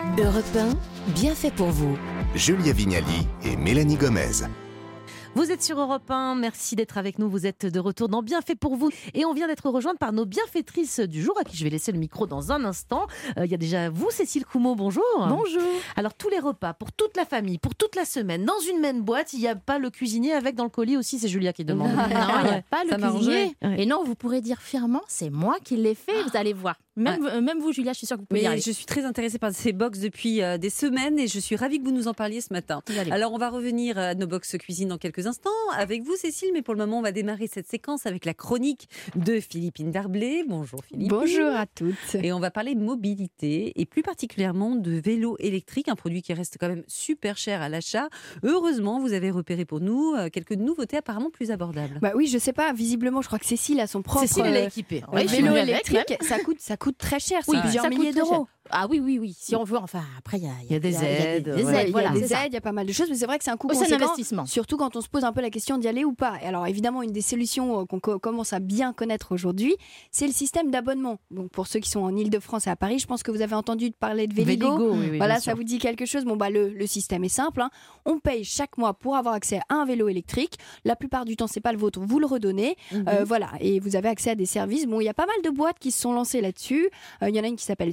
Europe 1, bien fait pour vous. Julia Vignali et Mélanie Gomez. Vous êtes sur Europe 1, merci d'être avec nous. Vous êtes de retour dans Bienfait pour vous. Et on vient d'être rejointe par nos bienfaitrices du jour, à qui je vais laisser le micro dans un instant. Euh, Il y a déjà vous, Cécile Coumeau, bonjour. Bonjour. Alors, tous les repas, pour toute la famille, pour toute la semaine, dans une même boîte, il n'y a pas le cuisinier avec dans le colis aussi, c'est Julia qui demande. Non, il n'y a pas le cuisinier. Et non, vous pourrez dire fièrement, c'est moi qui l'ai fait, vous allez voir. Même, euh, même vous, Julia, je suis sûre que vous pouvez y Mais arriver. je suis très intéressée par ces box depuis euh, des semaines et je suis ravie que vous nous en parliez ce matin. Alors on va revenir à nos box cuisine dans quelques instants avec vous Cécile, mais pour le moment on va démarrer cette séquence avec la chronique de Philippine Darblay. Bonjour Philippe. Bonjour à toutes. Et on va parler mobilité et plus particulièrement de vélo électrique, un produit qui reste quand même super cher à l'achat. Heureusement, vous avez repéré pour nous euh, quelques nouveautés apparemment plus abordables. Bah oui, je sais pas, visiblement, je crois que Cécile a son propre Cécile, elle est équipée. euh, vélo électrique. Ça coûte, ça coûte très cher, c'est Oui, plusieurs milliers d'euros. Ah oui, oui, oui. Si on veut, enfin, après, il y a, y a des aides, Des, voilà. aides, il y voilà. a des aides, il y a pas mal de choses, mais c'est vrai que c'est un coût c'est un conséquent. investissement. Surtout quand on se pose un peu la question d'y aller ou pas. Et alors évidemment, une des solutions euh, qu'on co- commence à bien connaître aujourd'hui, c'est le système d'abonnement. Donc pour ceux qui sont en Ile-de-France et à Paris, je pense que vous avez entendu parler de Véligo. Véligo, oui, oui, Voilà, ça vous dit quelque chose? Bon, bah, le, le système est simple. hein. On paye chaque mois pour avoir accès à un vélo électrique. La plupart du temps, c'est pas le vôtre, vous le redonnez. Mhm. Euh, voilà, et vous avez accès à des services. Bon, il y a pas mal de boîtes qui se sont lancées là-dessus. Euh, Il y en a une qui s'appelle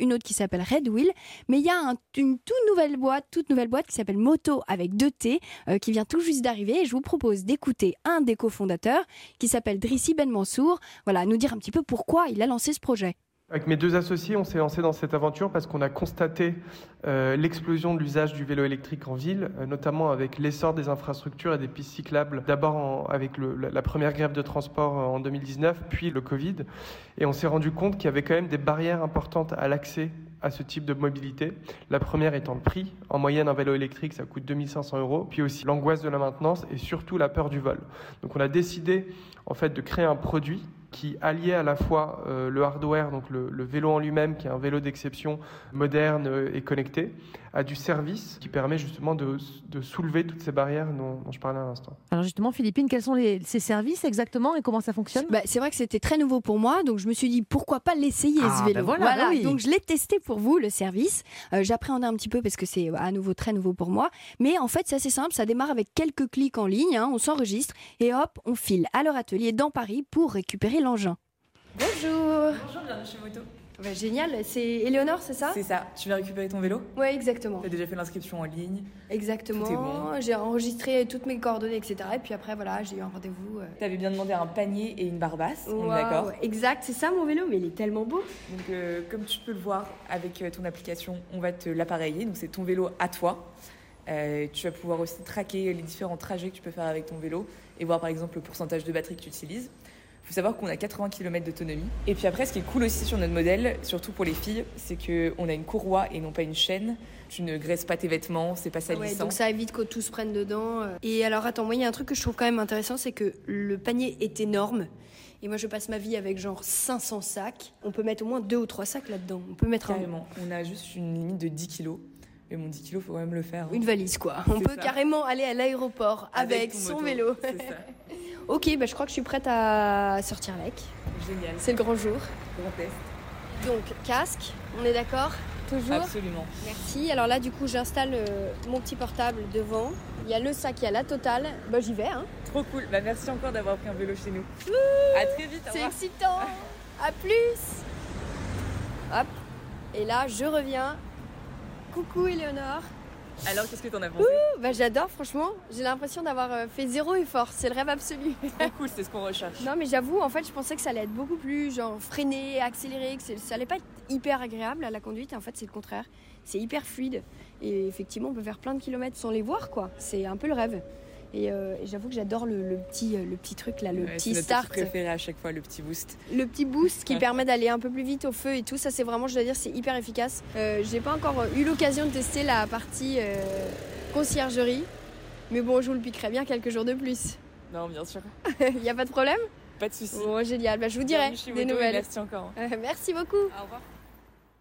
Une autre qui s'appelle Red Wheel. Mais il y a un- une toute nouvelle boîte, toute nouvelle boîte qui s'appelle Moto avec deux T, euh, qui vient tout juste d'arriver. Et je vous propose d'écouter un des cofondateurs qui s'appelle Drissi Ben Mansour. Voilà, nous dire un petit peu pourquoi il a lancé ce projet. Avec mes deux associés, on s'est lancé dans cette aventure parce qu'on a constaté euh, l'explosion de l'usage du vélo électrique en ville, euh, notamment avec l'essor des infrastructures et des pistes cyclables, d'abord avec la première grève de transport euh, en 2019, puis le Covid. Et on s'est rendu compte qu'il y avait quand même des barrières importantes à l'accès à ce type de mobilité. La première étant le prix. En moyenne, un vélo électrique, ça coûte 2500 euros. Puis aussi l'angoisse de la maintenance et surtout la peur du vol. Donc on a décidé en fait de créer un produit qui alliait à la fois euh, le hardware, donc le, vélo en lui-même, qui est un vélo d'exception moderne euh, et connecté, à du service qui permet justement de, de soulever toutes ces barrières dont, dont je parlais à l'instant. Alors justement, Philippine, quels sont les, ces services exactement et comment ça fonctionne? Bah, c'est vrai que c'était très nouveau pour moi, donc je me suis dit pourquoi pas l'essayer Ah, ce vélo? bah voilà, bah oui. donc je l'ai testé pour vous le service. Euh, J'appréhendais un petit peu parce que c'est à nouveau très nouveau pour moi, mais en fait c'est assez simple. Ça démarre avec quelques clics en ligne, hein, on s'enregistre et hop, on file à leur atelier dans Paris pour récupérer l'engin. Bonjour. Bonjour, bienvenue chez Moto. Bah, génial, c'est Éléonore, c'est ça? C'est ça, tu viens récupérer ton vélo? Ouais, exactement. T'as déjà fait l'inscription en ligne? Exactement. Bon. J'ai enregistré toutes mes coordonnées, etc. Et puis après, voilà, j'ai eu un rendez-vous. euh. T'avais bien demandé un panier et une barbasse, on est d'accord Exact, c'est ça mon vélo, mais il est tellement beau. Donc euh, comme tu peux le voir avec euh, ton application, on va te l'appareiller, donc c'est ton vélo à toi. Euh, tu vas pouvoir aussi traquer les différents trajets que tu peux faire avec ton vélo et voir par exemple le pourcentage de batterie que tu utilises. Il faut savoir qu'on a 80 km d'autonomie. Et puis après, ce qui est cool aussi sur notre modèle, surtout pour les filles, c'est qu'on a une courroie et non pas une chaîne. Tu ne graisses pas tes vêtements, c'est pas Ouais, salissant. donc ça évite que tout se prenne dedans. euh. Et alors attends, moi il y a un truc que je trouve quand même intéressant, c'est que le panier est énorme. Et moi je passe ma vie avec genre 500 sacs. On peut mettre au moins deux ou trois sacs là-dedans. On peut mettre un- Carrément. On a juste une limite de 10 kilos. Et mon 10 kilos, faut quand même le faire. hein. une valise quoi. On peut ça. carrément aller à l'aéroport avec, ton son moto. vélo. Ok, bah, je crois que je suis prête à sortir avec. Génial. C'est le grand jour. Grand test. Donc casque, on est d'accord Toujours Absolument. Merci. Alors là, du coup, j'installe euh, mon petit portable devant. Il y a le sac, il y a la totale. Bah, j'y vais. Hein. Trop cool. Bah, merci encore d'avoir pris un vélo chez nous. à très vite. C'est excitant. À plus. Hop. Et là, je reviens. Coucou, Éléonore. Alors, qu'est-ce que t'en as pensé Bah, j'adore, franchement. J'ai l'impression d'avoir euh, fait zéro effort. C'est le rêve absolu. Trop cool, c'est ce qu'on recherche. non, mais j'avoue, en fait, je pensais que ça allait être beaucoup plus genre freiné, accéléré, que c'est- ça allait pas être hyper agréable à la conduite. Et en fait, c'est le contraire. C'est hyper fluide. Et effectivement, on peut faire plein de kilomètres sans les voir, quoi. C'est un peu le rêve. Et, euh, et j'avoue que j'adore le, le petit, euh, le petit truc là, le Ouais, petit c'est notre start. préféré à chaque fois, le petit boost. le petit boost qui permet d'aller un peu plus vite au feu et tout, ça c'est vraiment, je dois dire, c'est hyper efficace. Euh, J'ai pas encore eu l'occasion de tester la partie euh, conciergerie, mais bon, je vous le piquerai bien quelques jours de plus. Non, bien sûr. Il n'y a pas de problème? Pas de soucis. Bon, génial, bah, je vous dirai des nouvelles. Merci encore. Euh, merci beaucoup. Au revoir.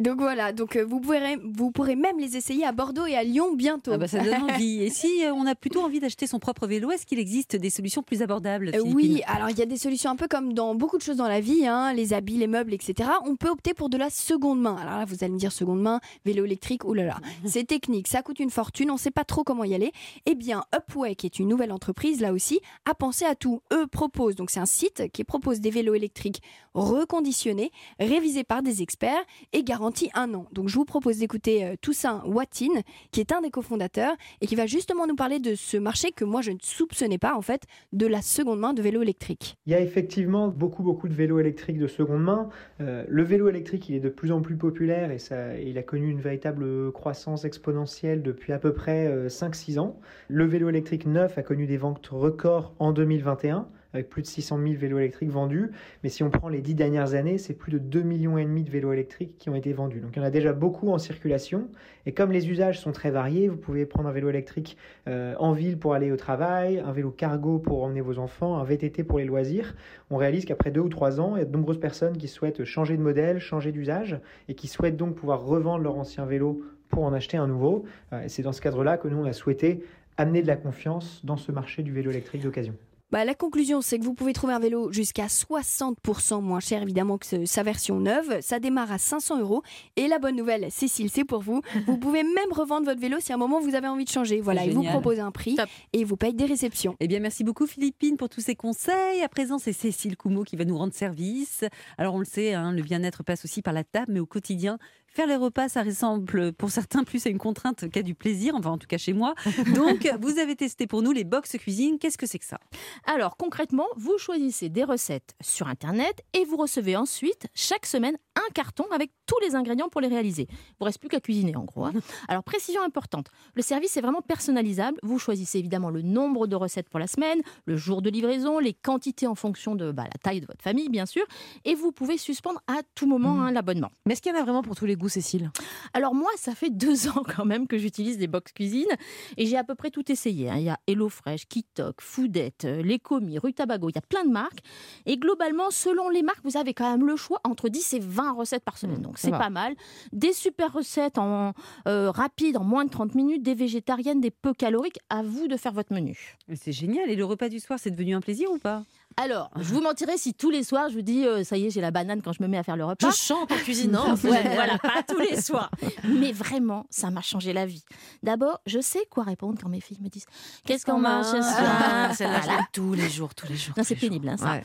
Donc voilà, donc euh, vous pourrez, vous pourrez même les essayer à Bordeaux et à Lyon bientôt. Ah bah, ça donne envie. Et si euh, on a plutôt envie d'acheter son propre vélo, est-ce qu'il existe des solutions plus abordables Euh, oui, alors il y a des solutions un peu comme dans beaucoup de choses dans la vie, hein, les habits, les meubles, etc. On peut opter pour de la seconde main. Alors là, vous allez me dire seconde main, vélo électrique, oulala. C'est technique, ça coûte une fortune, on ne sait pas trop comment y aller. Eh bien, Upway, qui est une nouvelle entreprise, là aussi, a pensé à tout. Eux proposent, donc c'est un site qui propose des vélos électriques reconditionnés, révisés par des experts et garantis un an. Donc je vous propose d'écouter euh, Toussaint Watine, qui est un des cofondateurs et qui va justement nous parler de ce marché que moi je ne soupçonnais pas en fait, de la seconde main de vélo électrique. Il y a effectivement beaucoup beaucoup de vélos électriques de seconde main. Euh, le vélo électrique, il est de plus en plus populaire et ça, il a connu une véritable croissance exponentielle depuis à peu près euh, 5-6 ans. Le vélo électrique neuf a connu des ventes records en 2021 avec plus de 600 000 vélos électriques vendus. Mais si on prend les dix dernières années, c'est plus de 2,5 millions et demi de vélos électriques qui ont été vendus. Donc il y en a déjà beaucoup en circulation. Et comme les usages sont très variés, vous pouvez prendre un vélo électrique euh, en ville pour aller au travail, un vélo cargo pour emmener vos enfants, un VTT pour les loisirs. On réalise qu'après deux ou trois ans, il y a de nombreuses personnes qui souhaitent changer de modèle, changer d'usage et qui souhaitent donc pouvoir revendre leur ancien vélo pour en acheter un nouveau. Euh, et c'est dans ce cadre-là que nous, on a souhaité amener de la confiance dans ce marché du vélo électrique d'occasion. Bah, la conclusion, c'est que vous pouvez trouver un vélo jusqu'à 60% moins cher, évidemment, que ce- sa version neuve. Ça démarre à 500 euros. Et la bonne nouvelle, Cécile, c'est pour vous. Vous pouvez même revendre votre vélo si à un moment vous avez envie de changer. Voilà, ils vous proposent un prix Top. et vous payent des réceptions. Eh bien, merci beaucoup Philippine pour tous ces conseils. À présent, c'est Cécile Coumeau qui va nous rendre service. Alors, on le sait, hein, le bien-être passe aussi par la table, mais au quotidien, faire les repas, ça ressemble pour certains plus à une contrainte qu'à du plaisir, enfin en tout cas chez moi. Donc, vous avez testé pour nous les box cuisine. Qu'est-ce que c'est que ça? Alors concrètement, vous choisissez des recettes sur Internet et vous recevez ensuite chaque semaine un carton avec tous les ingrédients pour les réaliser. Il vous reste plus qu'à cuisiner en gros. hein. Alors précision importante, le service est vraiment personnalisable. Vous choisissez évidemment le nombre de recettes pour la semaine, le jour de livraison, les quantités en fonction de bah, la taille de votre famille bien sûr, et vous pouvez suspendre à tout moment Mhm. hein, l'abonnement. Mais est-ce qu'il y en a vraiment pour tous les goûts, Cécile? Alors moi, ça fait deux ans quand même que j'utilise des box cuisine et j'ai à peu près tout essayé. hein. Il y a HelloFresh, Kitok, Foodette, euh, Les Commis, Rutabago, il y a plein de marques. Et globalement, selon les marques, vous avez quand même le choix entre 10 et 20 recettes par semaine. Mmh, Donc c'est pas mal. Des super recettes en euh, rapide, en moins de 30 minutes, des végétariennes, des peu caloriques. À vous de faire votre menu. C'est génial. Et le repas du soir, c'est devenu un plaisir ou pas? Alors, je vous mentirais si tous les soirs je vous dis euh, ça y est, j'ai la banane quand je me mets à faire le repas. Je chante en cuisinant. Ouais, voilà, pas tous les soirs. Mais vraiment, ça m'a changé la vie. D'abord, je sais quoi répondre quand mes filles me disent Qu'est-ce qu'on mange ce soir Ah, celle-là, je Voilà. l'aime tous les jours, tous les jours. Non, c'est pénible, hein, ça. Ouais.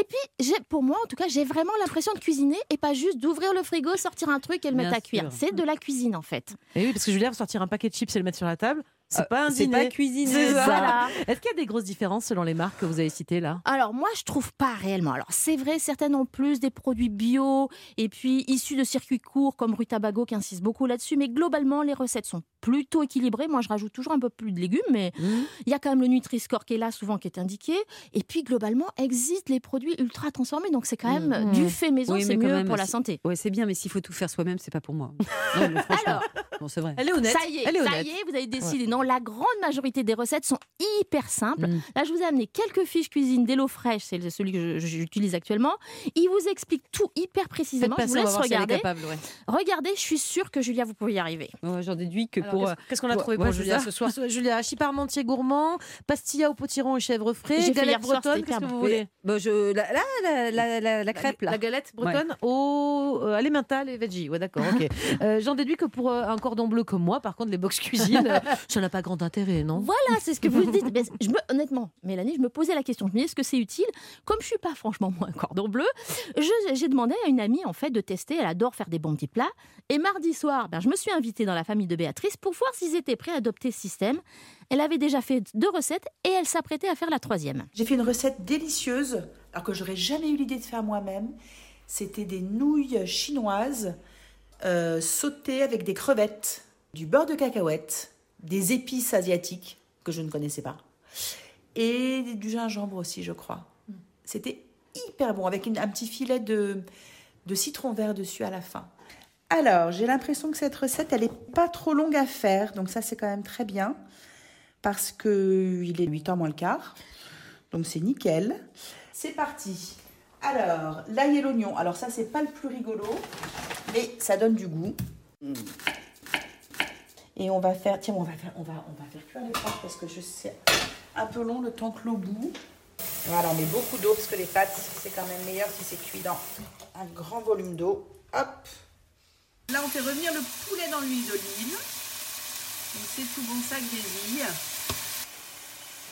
Et puis, j'ai- pour moi, en tout cas, j'ai vraiment l'impression de cuisiner et pas juste d'ouvrir le frigo, sortir un truc et le Bien mettre à cuire. C'est de la cuisine, en fait. Et oui, parce que je veux dire, sortir un paquet de chips et le mettre sur la table, c'est Euh, pas un C'est dîner. pas. C'est. Voilà. Est-ce qu'il y a des grosses différences selon les marques que vous avez citées là? Alors moi, je trouve pas réellement. Alors c'est vrai, certaines ont plus des produits bio et puis issus de circuits courts comme Rutabago qui insiste beaucoup là-dessus. Mais globalement, les recettes sont plutôt équilibrées. Moi, je rajoute toujours un peu plus de légumes, mais il y a quand même le Nutri-Score qui est là souvent qui est indiqué. Et puis globalement, existent les produits ultra transformés. Donc c'est quand même Mhm. du fait maison, Oui, c'est mieux même, pour la santé. Ouais, c'est bien, mais s'il faut tout faire soi-même, c'est pas pour moi. Non, mais franchement. Bon, c'est vrai. Elle est honnête. Ça y est, Elle est ça honnête. y est, vous avez décidé. Non, la grande majorité des recettes sont hyper simples. Mm. Là, je vous ai amené quelques fiches cuisine d'HelloFresh, c'est le- celui que j'utilise actuellement. Il vous explique tout hyper précisément. Je vous laisse si regarder. capable. ouais. Regardez, je suis sûre que Julia, vous pouvez y arriver. Ouais, J'en déduis que Alors, pour. qu'est-ce- qu'on a trouvé pour Julia ce soir Julia, hachis parmentier gourmand, pastilla au potiron et chèvre frais, galette bretonne, qu'est-ce que vous voulez bah, la, la, la, la, la- la crêpe, là. La galette bretonne au euh, à l'emmental et veggie. Ouais, d'accord, ok. Euh, J'en déduis que pour euh, un cordon bleu comme moi, par contre, les box cuisine, euh, ça n'a pas grand intérêt, non? Voilà, c'est ce que vous dites. Mais je me, honnêtement, Mélanie, je me posais la question. Je me disais, est-ce que c'est utile? Comme je suis pas franchement moi un cordon bleu, j'ai demandé à une amie en fait de tester. Elle adore faire des bons petits plats. Et mardi soir, ben, je me suis invitée dans la famille de Béatrice pour voir s'ils étaient prêts à adopter ce système. Elle avait déjà fait deux recettes et elle s'apprêtait à faire la troisième. J'ai fait une recette délicieuse, alors que j'aurais jamais eu l'idée de faire moi-même. C'était des nouilles chinoises euh, sautées avec des crevettes, du beurre de cacahuète, des épices asiatiques que je ne connaissais pas, et du gingembre aussi, je crois. C'était hyper bon, avec une- un petit filet de, de citron vert dessus à la fin. Alors, j'ai l'impression que cette recette, elle est pas trop longue à faire, donc ça c'est quand même très bien, parce que il est 8h moins le quart. Donc c'est nickel. C'est parti. Alors, l'ail et l'oignon. Alors ça, c'est pas le plus rigolo. mais ça donne du goût. Et on va faire, tiens, on va faire, on va, on va faire cuire les pâtes parce que je sais un peu long le temps que l'eau bout. Voilà, on met beaucoup d'eau parce que les pâtes, c'est quand même meilleur si c'est cuit dans un grand volume d'eau. Hop. Là, on fait revenir le poulet dans l'huile d'olive. Donc c'est tout bon, ça grésille.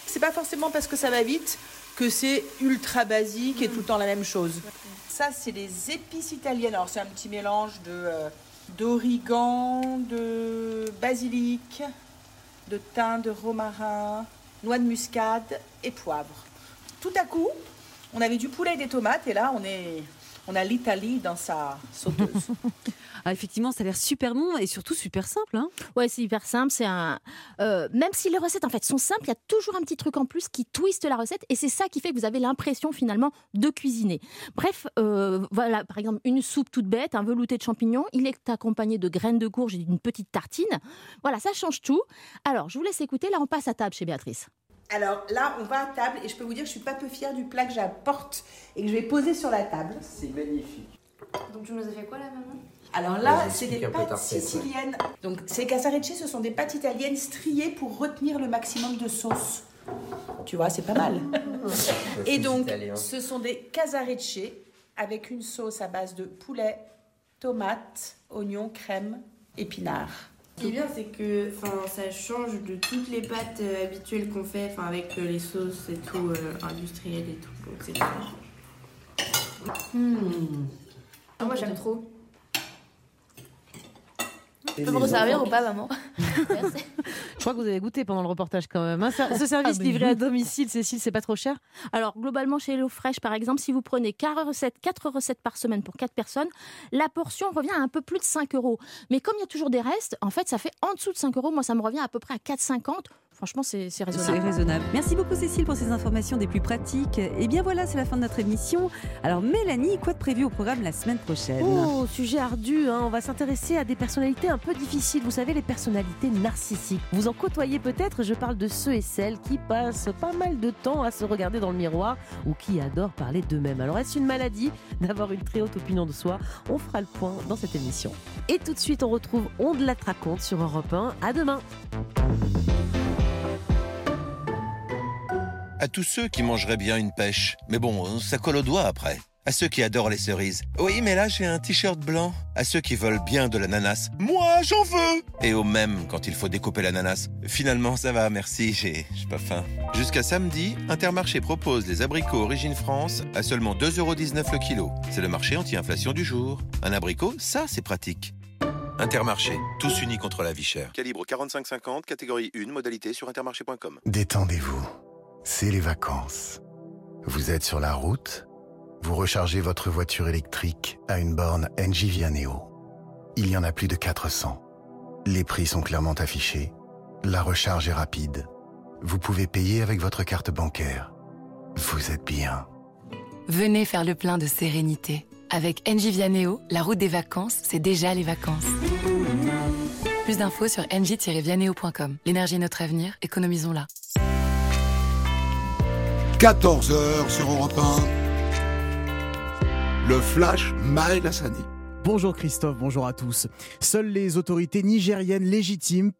C'est pas forcément parce que ça va vite que c'est ultra basique et tout le temps la même chose. Ça, c'est les épices italiennes. Alors, c'est un petit mélange de euh, d'origan, de basilic, de thym, de romarin, noix de muscade et poivre. Tout à coup, on avait du poulet et des tomates et là, on est on a l'Italie dans sa sauteuse. Ah, effectivement, ça a l'air super bon et surtout super simple. Hein Ouais, c'est hyper simple. C'est un. euh, même si les recettes en fait sont simples, il y a toujours un petit truc en plus qui twiste la recette et c'est ça qui fait que vous avez l'impression finalement de cuisiner. Bref, euh, voilà, par exemple une soupe toute bête, un velouté de champignons. Il est accompagné de graines de courge et d'une petite tartine. Voilà, ça change tout. Alors, je vous laisse écouter. Là, on passe à table chez Béatrice. Alors là, on va à table et je peux vous dire que je suis pas peu fière du plat que j'apporte et que je vais poser sur la table. C'est magnifique. Donc tu nous as fait quoi là, maman Alors là, c'est des pâtes ouais. siciliennes. Donc ces casarecce, ce sont des pâtes italiennes striées pour retenir le maximum de sauce. Tu vois, c'est pas mal. Et donc, ce sont des casarecce avec une sauce à base de poulet, tomates, oignons, crème, épinards. Ce qui est bien, c'est que enfin, ça change de toutes les pâtes euh, habituelles qu'on fait, enfin, avec euh, les sauces et tout, euh, industrielles et tout. Donc c'est bien. Ah, Moi j'aime trop. Tu peux me resservir ou pas, maman Je crois que vous avez goûté pendant le reportage quand même. hein. Ce service Ah, mais livré oui. à domicile, Cécile, c'est pas trop cher? Alors, globalement, chez Hello Fresh, par exemple, si vous prenez 4 recettes, 4 recettes par semaine pour 4 personnes, la portion revient à un peu plus de 5 euros. Mais comme il y a toujours des restes, en fait, ça fait en dessous de 5 euros. Moi, ça me revient à peu près à 4,50. Franchement, c'est c'est C'est raisonnable. raisonnable. Merci beaucoup Cécile pour ces informations des plus pratiques. Et bien voilà, c'est la fin de notre émission. Alors Mélanie, quoi de prévu au programme la semaine prochaine? Oh, sujet ardu, hein. on va s'intéresser à des personnalités un peu difficiles. Vous savez, les personnalités narcissiques. Vous en côtoyez peut-être, je parle de ceux et celles qui passent pas mal de temps à se regarder dans le miroir ou qui adorent parler d'eux-mêmes. Alors est-ce une maladie d'avoir une très haute opinion de soi? On fera le point dans cette émission. Et tout de suite, on retrouve On de la te raconte sur Europe 1. À demain À tous ceux qui mangeraient bien une pêche. Mais bon, ça colle au doigt après. À ceux qui adorent les cerises. Oui, mais là j'ai un t-shirt blanc. À ceux qui veulent bien de l'ananas. Moi, j'en veux Et aux mêmes quand il faut découper l'ananas. Finalement, ça va, merci, j'ai j'ai pas faim. Jusqu'à samedi, Intermarché propose les abricots Origine France à seulement 2,19€ le kilo. C'est le marché anti-inflation du jour. Un abricot, ça c'est pratique. Intermarché, tous unis contre la vie chère. Calibre 45-50, catégorie 1, modalité sur intermarché.com. Détendez-vous. C'est les vacances. Vous êtes sur la route? Vous rechargez votre voiture électrique à une borne Vianeo. Il y en a plus de 400. Les prix sont clairement affichés. La recharge est rapide. Vous pouvez payer avec votre carte bancaire. Vous êtes bien. Venez faire le plein de sérénité. Avec Vianeo, la route des vacances, c'est déjà les vacances. Plus d'infos sur engie-vianeo.com. L'énergie est notre avenir, économisons-la. 14h sur Europe 1. Le flash Maël Hassani. Bonjour Christophe, bonjour à tous. Seules les autorités nigériennes légitimes peuvent